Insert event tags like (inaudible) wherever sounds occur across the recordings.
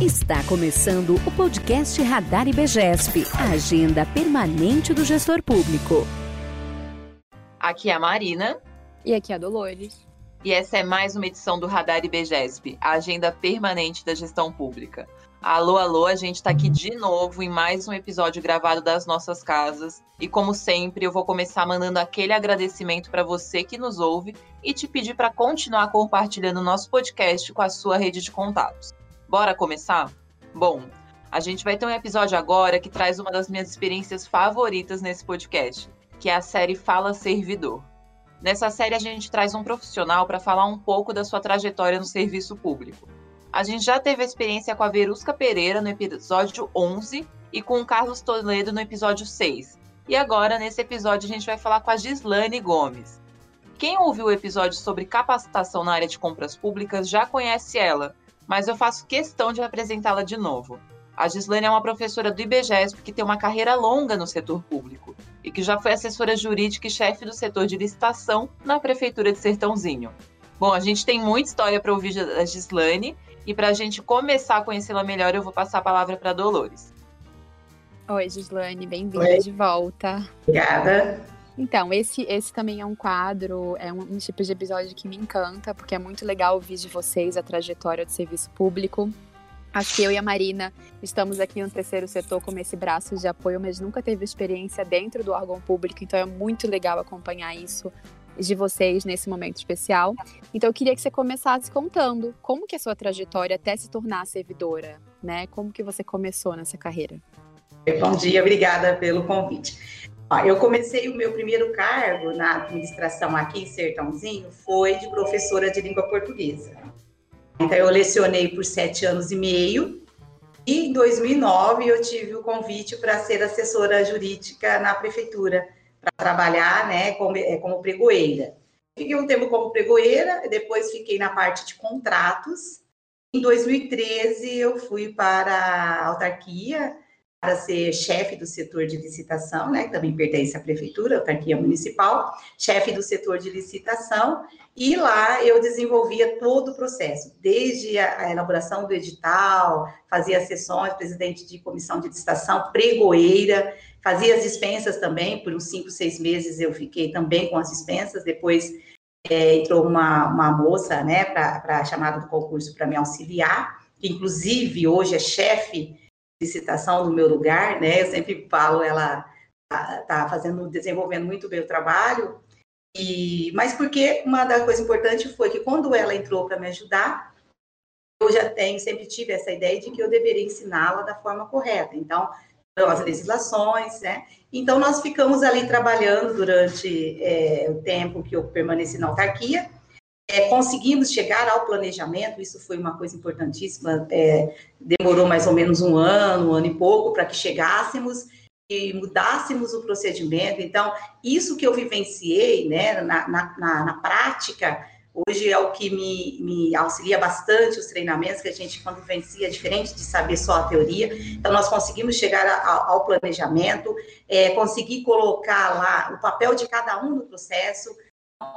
Está começando o podcast Radar IBGESP, a agenda permanente do gestor público. Aqui é a Marina. E aqui é a Dolores. E essa é mais uma edição do Radar IBGESP, a agenda permanente da gestão pública. Alô, alô, a gente está aqui de novo em mais um episódio gravado das nossas casas. E como sempre, eu vou começar mandando aquele agradecimento para você que nos ouve e te pedir para continuar compartilhando o nosso podcast com a sua rede de contatos. Bora começar? Bom, a gente vai ter um episódio agora que traz uma das minhas experiências favoritas nesse podcast, que é a série Fala Servidor. Nessa série, a gente traz um profissional para falar um pouco da sua trajetória no serviço público. A gente já teve a experiência com a Verusca Pereira no episódio 11 e com o Carlos Toledo no episódio 6. E agora, nesse episódio, a gente vai falar com a Gislane Gomes. Quem ouviu o episódio sobre capacitação na área de compras públicas já conhece ela, mas eu faço questão de apresentá-la de novo. A Gislane é uma professora do IBGESP que tem uma carreira longa no setor público e que já foi assessora jurídica e chefe do setor de licitação na Prefeitura de Sertãozinho. Bom, a gente tem muita história para ouvir da Gislane e para a gente começar a conhecê-la melhor, eu vou passar a palavra para Dolores. Oi, Gislane, bem-vinda de volta. Obrigada. Então, esse, esse também é um quadro, é um, um, tipo de episódio que me encanta, porque é muito legal ouvir de vocês a trajetória do serviço público. Acho que eu e a Marina estamos aqui no terceiro setor como esse braço de apoio, mas nunca teve experiência dentro do órgão público, então é muito legal acompanhar isso de vocês nesse momento especial. Então eu queria que você começasse contando como que é a sua trajetória até se tornar servidora, né? Como que você começou nessa carreira? Bom dia, obrigada pelo convite. Eu comecei o meu primeiro cargo na administração aqui em Sertãozinho foi de professora de língua portuguesa. Então, eu lecionei por sete anos e meio e em 2009 eu tive o convite para ser assessora jurídica na prefeitura, para trabalhar né, como, é, como pregoeira. Fiquei um tempo como pregoeira, depois fiquei na parte de contratos. Em 2013 eu fui para a autarquia, para ser chefe do setor de licitação, né, que também pertence à prefeitura, autarquia municipal, chefe do setor de licitação, e lá eu desenvolvia todo o processo, desde a, elaboração do edital, fazia sessões, presidente de comissão de licitação, pregoeira, fazia as dispensas também, por uns cinco, seis meses eu fiquei também com as dispensas, depois é, entrou uma, uma moça, né, para a chamada do concurso para me auxiliar, que inclusive hoje é chefe licitação no meu lugar, né? Eu sempre falo, ela tá, tá fazendo, desenvolvendo muito bem o trabalho. E, mas porque uma das coisas importantes foi que quando ela entrou para me ajudar, eu já tenho, sempre tive essa ideia de que eu deveria ensiná-la da forma correta. Então, as legislações, né? Então, nós ficamos ali trabalhando durante é, o tempo que eu permaneci na autarquia, é, conseguimos chegar ao planejamento, isso foi uma coisa importantíssima, é, demorou mais ou menos um ano, um ano e pouco, para que chegássemos e mudássemos o procedimento. Então, isso que eu vivenciei né, na, na, na, prática, hoje é o que me, me, auxilia bastante os treinamentos que a gente, quando vivencia, diferente de saber só a teoria. Então, nós conseguimos chegar a, ao planejamento, é, conseguir colocar lá o papel de cada um no processo,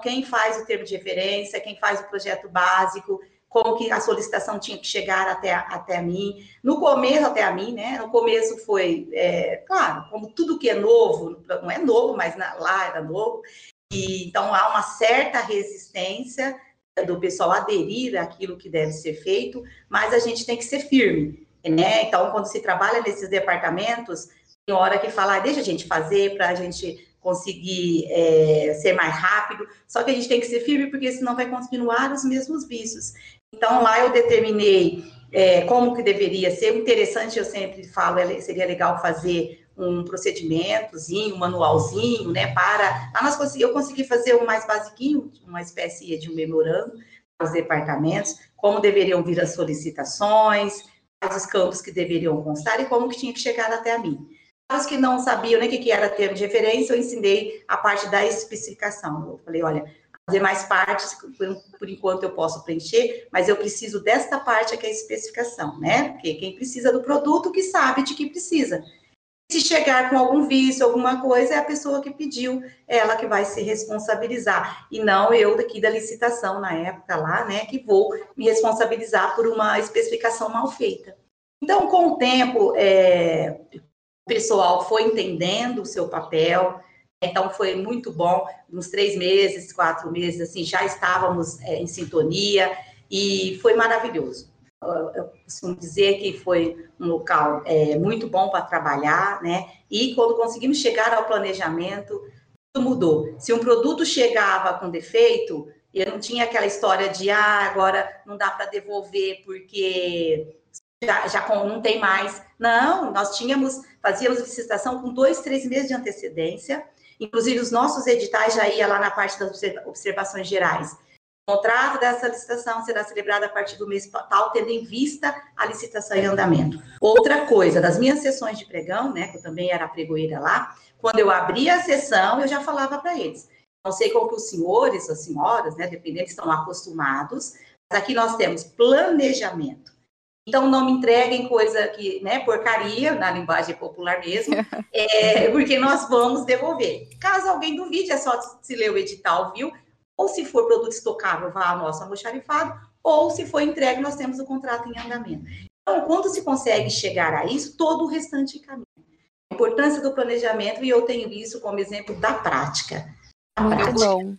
quem faz o termo de referência, quem faz o projeto básico, como que a solicitação tinha que chegar até, até a mim. No começo, até a mim, né? No começo foi, é, claro, como tudo que é novo, não é novo, mas na, lá era novo, e então há uma certa resistência do pessoal aderir àquilo que deve ser feito, mas a gente tem que ser firme, né? Então, quando se trabalha nesses departamentos, tem hora que fala, ah, deixa a gente fazer para a gente conseguir é, ser mais rápido, só que a gente tem que ser firme, porque senão vai continuar os mesmos vícios. Então, lá eu determinei é, como que deveria ser. O interessante, eu sempre falo, é, seria legal fazer um procedimentozinho, um manualzinho, né, para... Nós consegui, eu consegui fazer o mais basiquinho, uma espécie de um memorando para os departamentos, como deveriam vir as solicitações, quais os campos que deveriam constar e como que tinha que chegar até a mim. Os que não sabiam nem o que era termo de referência, eu ensinei a parte da especificação. Eu falei, olha, as demais partes, por, enquanto eu posso preencher, mas eu preciso desta parte que é a especificação, né? Porque quem precisa do produto que sabe de que precisa. Se chegar com algum vício, alguma coisa, é a pessoa que pediu, é ela que vai se responsabilizar, e não eu daqui da licitação na época lá, né, que vou me responsabilizar por uma especificação mal feita. Então, com o tempo, é, pessoal foi entendendo o seu papel, então foi muito bom. Nos três meses, quatro meses, assim, já estávamos é, em sintonia e foi maravilhoso. Eu costumo dizer que foi um local é, muito bom para trabalhar, né? E quando conseguimos chegar ao planejamento, tudo mudou. Se um produto chegava com defeito, eu não tinha aquela história de ah, agora não dá para devolver porque já, já não tem mais. Não, nós tínhamos, fazíamos licitação com dois, três meses de antecedência. Inclusive, os nossos editais já ia lá na parte das observações gerais. O contrato dessa licitação será celebrado a partir do mês tal, tendo em vista a licitação em andamento. Outra coisa, das minhas sessões de pregão, né, que eu também era pregoeira lá, quando eu abria a sessão, eu já falava para eles. Não sei como que os senhores, as senhoras, né, dependendo, estão acostumados, mas aqui nós temos planejamento. Então, não me entreguem coisa que, né, porcaria, na linguagem popular mesmo, (laughs) é, porque nós vamos devolver. Caso alguém duvide, é só se ler o edital, viu? Ou se for produto estocável, vá ao nosso almoxarifado, ou se for entregue, nós temos o contrato em andamento. Então, quando se consegue chegar a isso, todo o restante caminha. A importância do planejamento, e eu tenho isso como exemplo da prática. Muito prática. bom.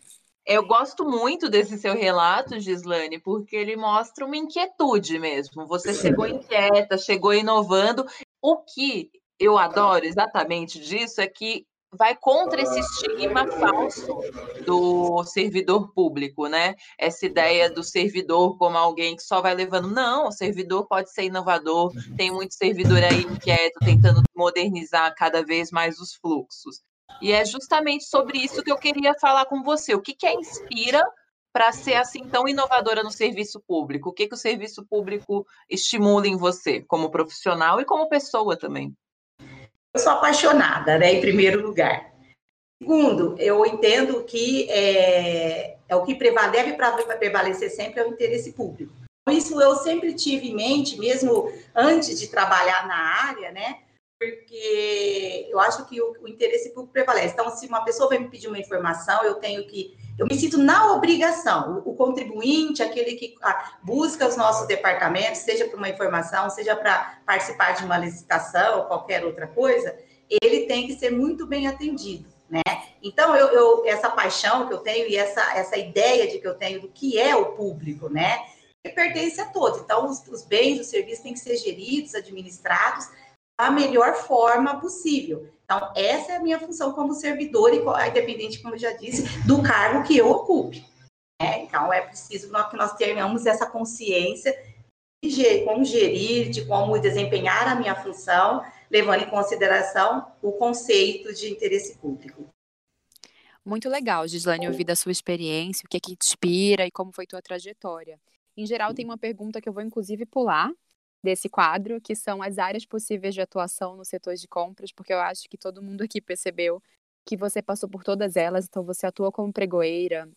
Eu gosto muito desse seu relato, Gislane, porque ele mostra uma inquietude mesmo. Você chegou inquieta, chegou inovando. O que eu adoro exatamente disso é que vai contra esse estigma falso do servidor público, né? Essa ideia do servidor como alguém que só vai levando. Não, o servidor pode ser inovador, tem muito servidor aí inquieto, tentando modernizar cada vez mais os fluxos. E é justamente sobre isso que eu queria falar com você. O que, que a inspira para ser assim tão inovadora no serviço público? O que, que o serviço público estimula em você, como profissional e como pessoa também? Eu sou apaixonada, né, em primeiro lugar. Segundo, eu entendo que é, é o que para prevalecer sempre é o interesse público. Isso eu sempre tive em mente, mesmo antes de trabalhar na área, né? Porque eu acho que o, o, interesse público prevalece. Então, se uma pessoa vai me pedir uma informação, eu tenho que. Eu me sinto na obrigação. O, o contribuinte, aquele que ah, busca os nossos departamentos, seja para uma informação, seja para participar de uma licitação ou qualquer outra coisa, ele tem que ser muito bem atendido. Né? Então, eu, eu, essa paixão que eu tenho e essa, essa ideia de que eu tenho do que é o público, né? pertence a todos. Então, os, os bens, os serviços têm que ser geridos, administrados a melhor forma possível. Então, essa é a minha função como servidor, e independente, como eu já disse, do cargo que eu ocupe. Né? Então, é preciso que nós tenhamos essa consciência de como gerir, de como desempenhar a minha função, levando em consideração o conceito de interesse público. Muito legal, Gislane, ouvir da sua experiência, o que, é que te inspira e como foi tua trajetória. Em geral, tem uma pergunta que eu vou inclusive pular, desse quadro, que são as áreas possíveis de atuação no setor de compras, porque eu acho que todo mundo aqui percebeu que você passou por todas elas, então você atua como pregoeira,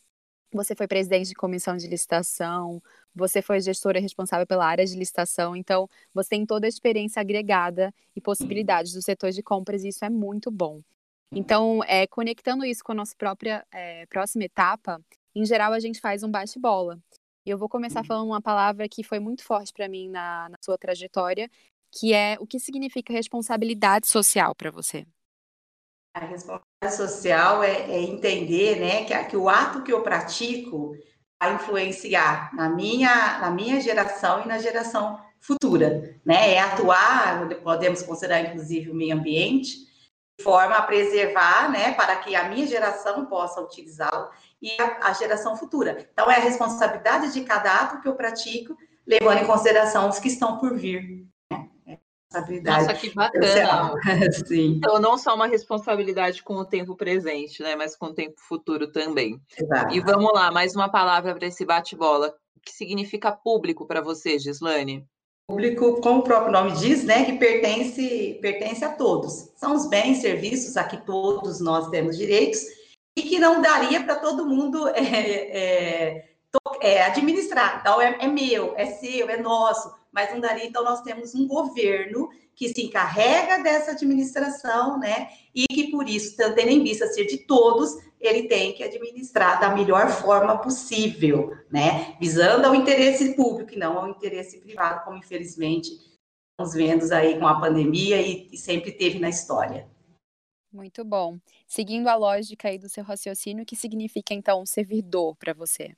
você foi presidente de comissão de licitação, você foi gestora responsável pela área de licitação, então você tem toda a experiência agregada e possibilidades do setor de compras, e isso é muito bom. Então, é, conectando isso com a nossa própria é, próxima etapa, em geral a gente faz um bate-bola. E eu vou começar uhum. falando uma palavra que foi muito forte para mim na, na sua trajetória, que é o que significa responsabilidade social para você. A responsabilidade social é, é entender né, que, que, o ato que eu pratico vai influenciar na minha, na minha geração e na geração futura. Né? É atuar, podemos considerar inclusive o meio ambiente, forma a preservar, né, para que a minha geração possa utilizá-lo e a, a, geração futura. Então, é a responsabilidade de cada ato que eu pratico, levando em consideração os que estão por vir. Né? É Nossa, que bacana. (laughs) Sim. Então, não só uma responsabilidade com o tempo presente, né, mas com o tempo futuro também. Exato. E vamos lá, mais uma palavra para esse bate-bola. O que significa público para você, Gislane? Público, como o próprio nome diz, né, que pertence, pertence a todos. São os bens, serviços a que todos nós temos direitos e que não daria para todo mundo é, é, é, administrar. Então, é, é meu, é seu, é nosso, mas não daria. Então, nós temos um governo que se encarrega dessa administração, né? E que, por isso, tendo em vista ser de todos, ele tem que administrar da melhor forma possível, né? Visando ao interesse público e não ao interesse privado, como infelizmente estamos vendo aí com a pandemia e, e sempre teve na história. Muito bom. Seguindo a lógica aí do seu raciocínio, o que significa então servidor para você?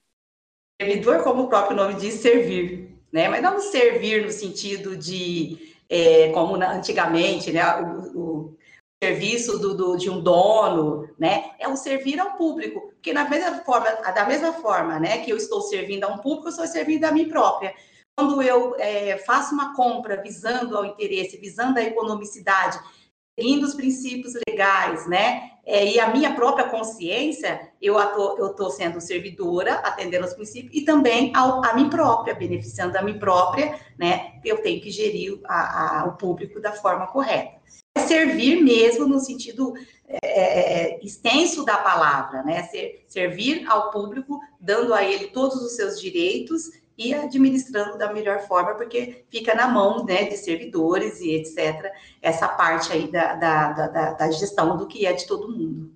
Servidor, como o próprio nome diz, servir, né? Mas não servir no sentido de, é, como na, antigamente, né? O, o serviço do, do, de um dono, né? É o servir ao público, porque na mesma forma, da mesma forma, né? Que eu estou servindo a um público, eu estou servindo a mim própria. Quando eu é, faço uma compra visando ao interesse, visando a economicidade, seguindo os princípios legais, né? É, e a minha própria consciência, eu estou sendo servidora, atendendo aos princípios, e também ao, a mim própria, beneficiando a mim própria, né? Eu tenho que gerir a, a, o público da forma correta. É servir mesmo no sentido é, é, é, extenso da palavra, né? Ser, servir ao público, dando a ele todos os seus direitos e administrando da melhor forma, porque fica na mão né, de servidores e etc. Essa parte aí da, da, da, da gestão do que é de todo mundo.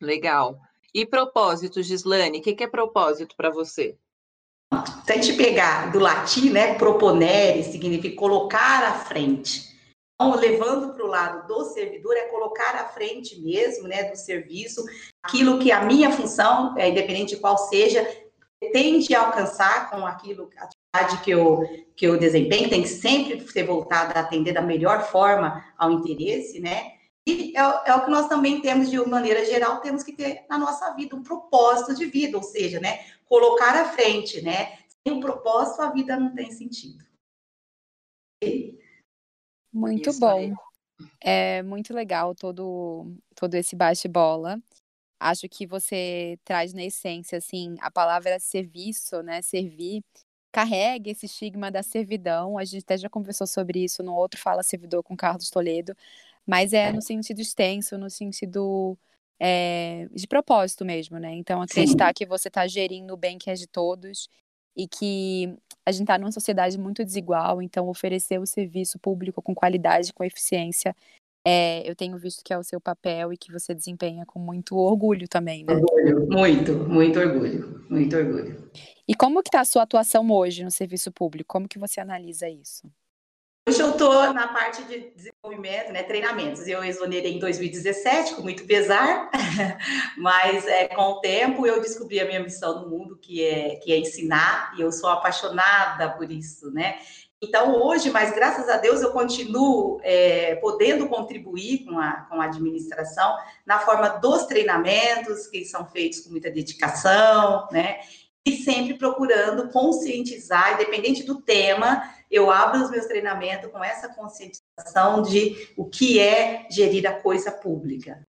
Legal. E propósito, Gislane, o que, que é propósito para você? Se a gente pegar do latim, né, proponere significa colocar à frente. Então, levando para o lado do servidor, é colocar à frente mesmo, né, do serviço, aquilo que a minha função, é, independente de qual seja, tende a alcançar com aquilo, a atividade que eu, que eu desempenho, tem que sempre ser voltada a atender da melhor forma ao interesse, né? E é, é, o que nós também temos, de maneira geral, temos que ter na nossa vida um propósito de vida, ou seja, né, colocar à frente, né? Sem um propósito, a vida não tem sentido. Muito Isso bom. Aí. É muito legal todo, todo esse bate-bola. Acho que você traz na essência, assim, a palavra serviço, né? Servir, carrega esse estigma da servidão. A gente até já conversou sobre isso no outro Fala Servidor com Carlos Toledo, mas é no sentido extenso, no sentido é, de propósito mesmo, né? Então, acreditar Sim. que você está gerindo o bem que é de todos e que a gente está numa sociedade muito desigual, então oferecer o serviço público com qualidade, com eficiência, é, eu tenho visto que é o seu papel e que você desempenha com muito orgulho também, né? Orgulho, muito, muito orgulho, muito orgulho. E como que está a sua atuação hoje no serviço público? Como que você analisa isso? Hoje eu estou na parte de desenvolvimento, né, treinamentos. Eu exonerei em 2017, com muito pesar, (laughs) mas é, com o tempo eu descobri a minha missão no mundo, que é, que é ensinar, e eu sou apaixonada por isso, né? Então, hoje, mas graças a Deus, eu continuo é, podendo contribuir com a, com a administração na forma dos treinamentos, que são feitos com muita dedicação, né? E sempre procurando conscientizar, independente do tema, eu abro os meus treinamentos com essa conscientização de o que é gerir a coisa pública,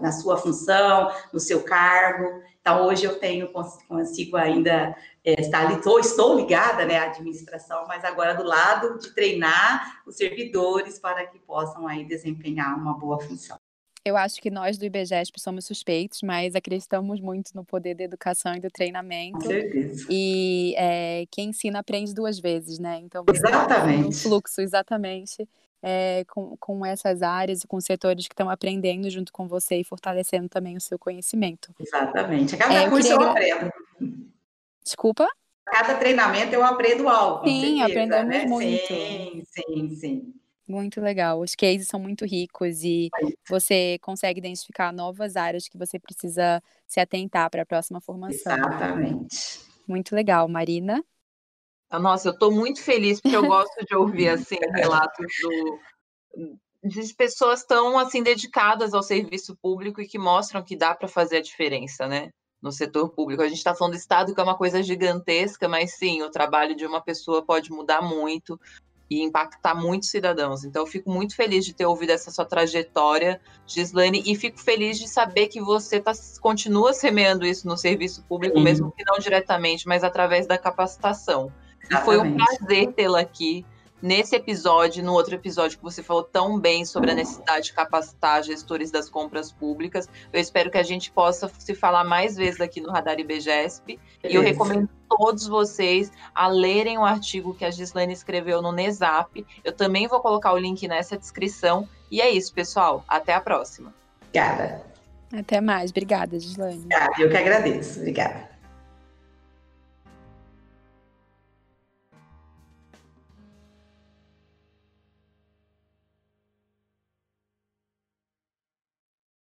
na sua função, no seu cargo. Então, hoje eu tenho, consigo ainda é, estar, estou, estou ligada né, à administração, mas agora do lado de treinar os servidores para que possam aí desempenhar uma boa função. Eu acho que nós do IBGESP somos suspeitos, mas acreditamos muito no poder da educação e do treinamento. Com certeza. E é, quem ensina aprende duas vezes, né? Então, exatamente. Um fluxo, exatamente é, com, com essas áreas e com setores que estão aprendendo junto com você e fortalecendo também o seu conhecimento. Exatamente. A cada é, curso eu, queria... eu aprendo. Desculpa? A cada treinamento eu aprendo algo. Sim, certeza, aprendemos né? muito. Sim, sim, sim. Muito legal. Os cases são muito ricos e você consegue identificar novas áreas que você precisa se atentar para a próxima formação. Exatamente. Muito legal, Marina. Ah, nossa, eu estou muito feliz porque eu (laughs) gosto de ouvir assim relatos do, de pessoas tão assim dedicadas ao serviço público e que mostram que dá para fazer a diferença, né? No setor público. A gente está falando do Estado, que é uma coisa gigantesca, mas sim, o trabalho de uma pessoa pode mudar muito e impactar muitos cidadãos. Então, eu fico muito feliz de ter ouvido essa sua trajetória, Gislaine, e fico feliz de saber que você tá, continua semeando isso no serviço público, mesmo que não diretamente, mas através da capacitação. E foi um prazer tê-la aqui nesse episódio, no outro episódio que você falou tão bem sobre a necessidade de capacitar gestores das compras públicas. Eu espero que a gente possa se falar mais vezes aqui no Radar IBGESP. E eu recomendo todos vocês a lerem o artigo que a Gislaine escreveu no Nesap. Eu também vou colocar o link nessa descrição. E é isso, pessoal. Até a próxima. Obrigada. Até mais. Obrigada, Gislaine. Eu que agradeço. Obrigada.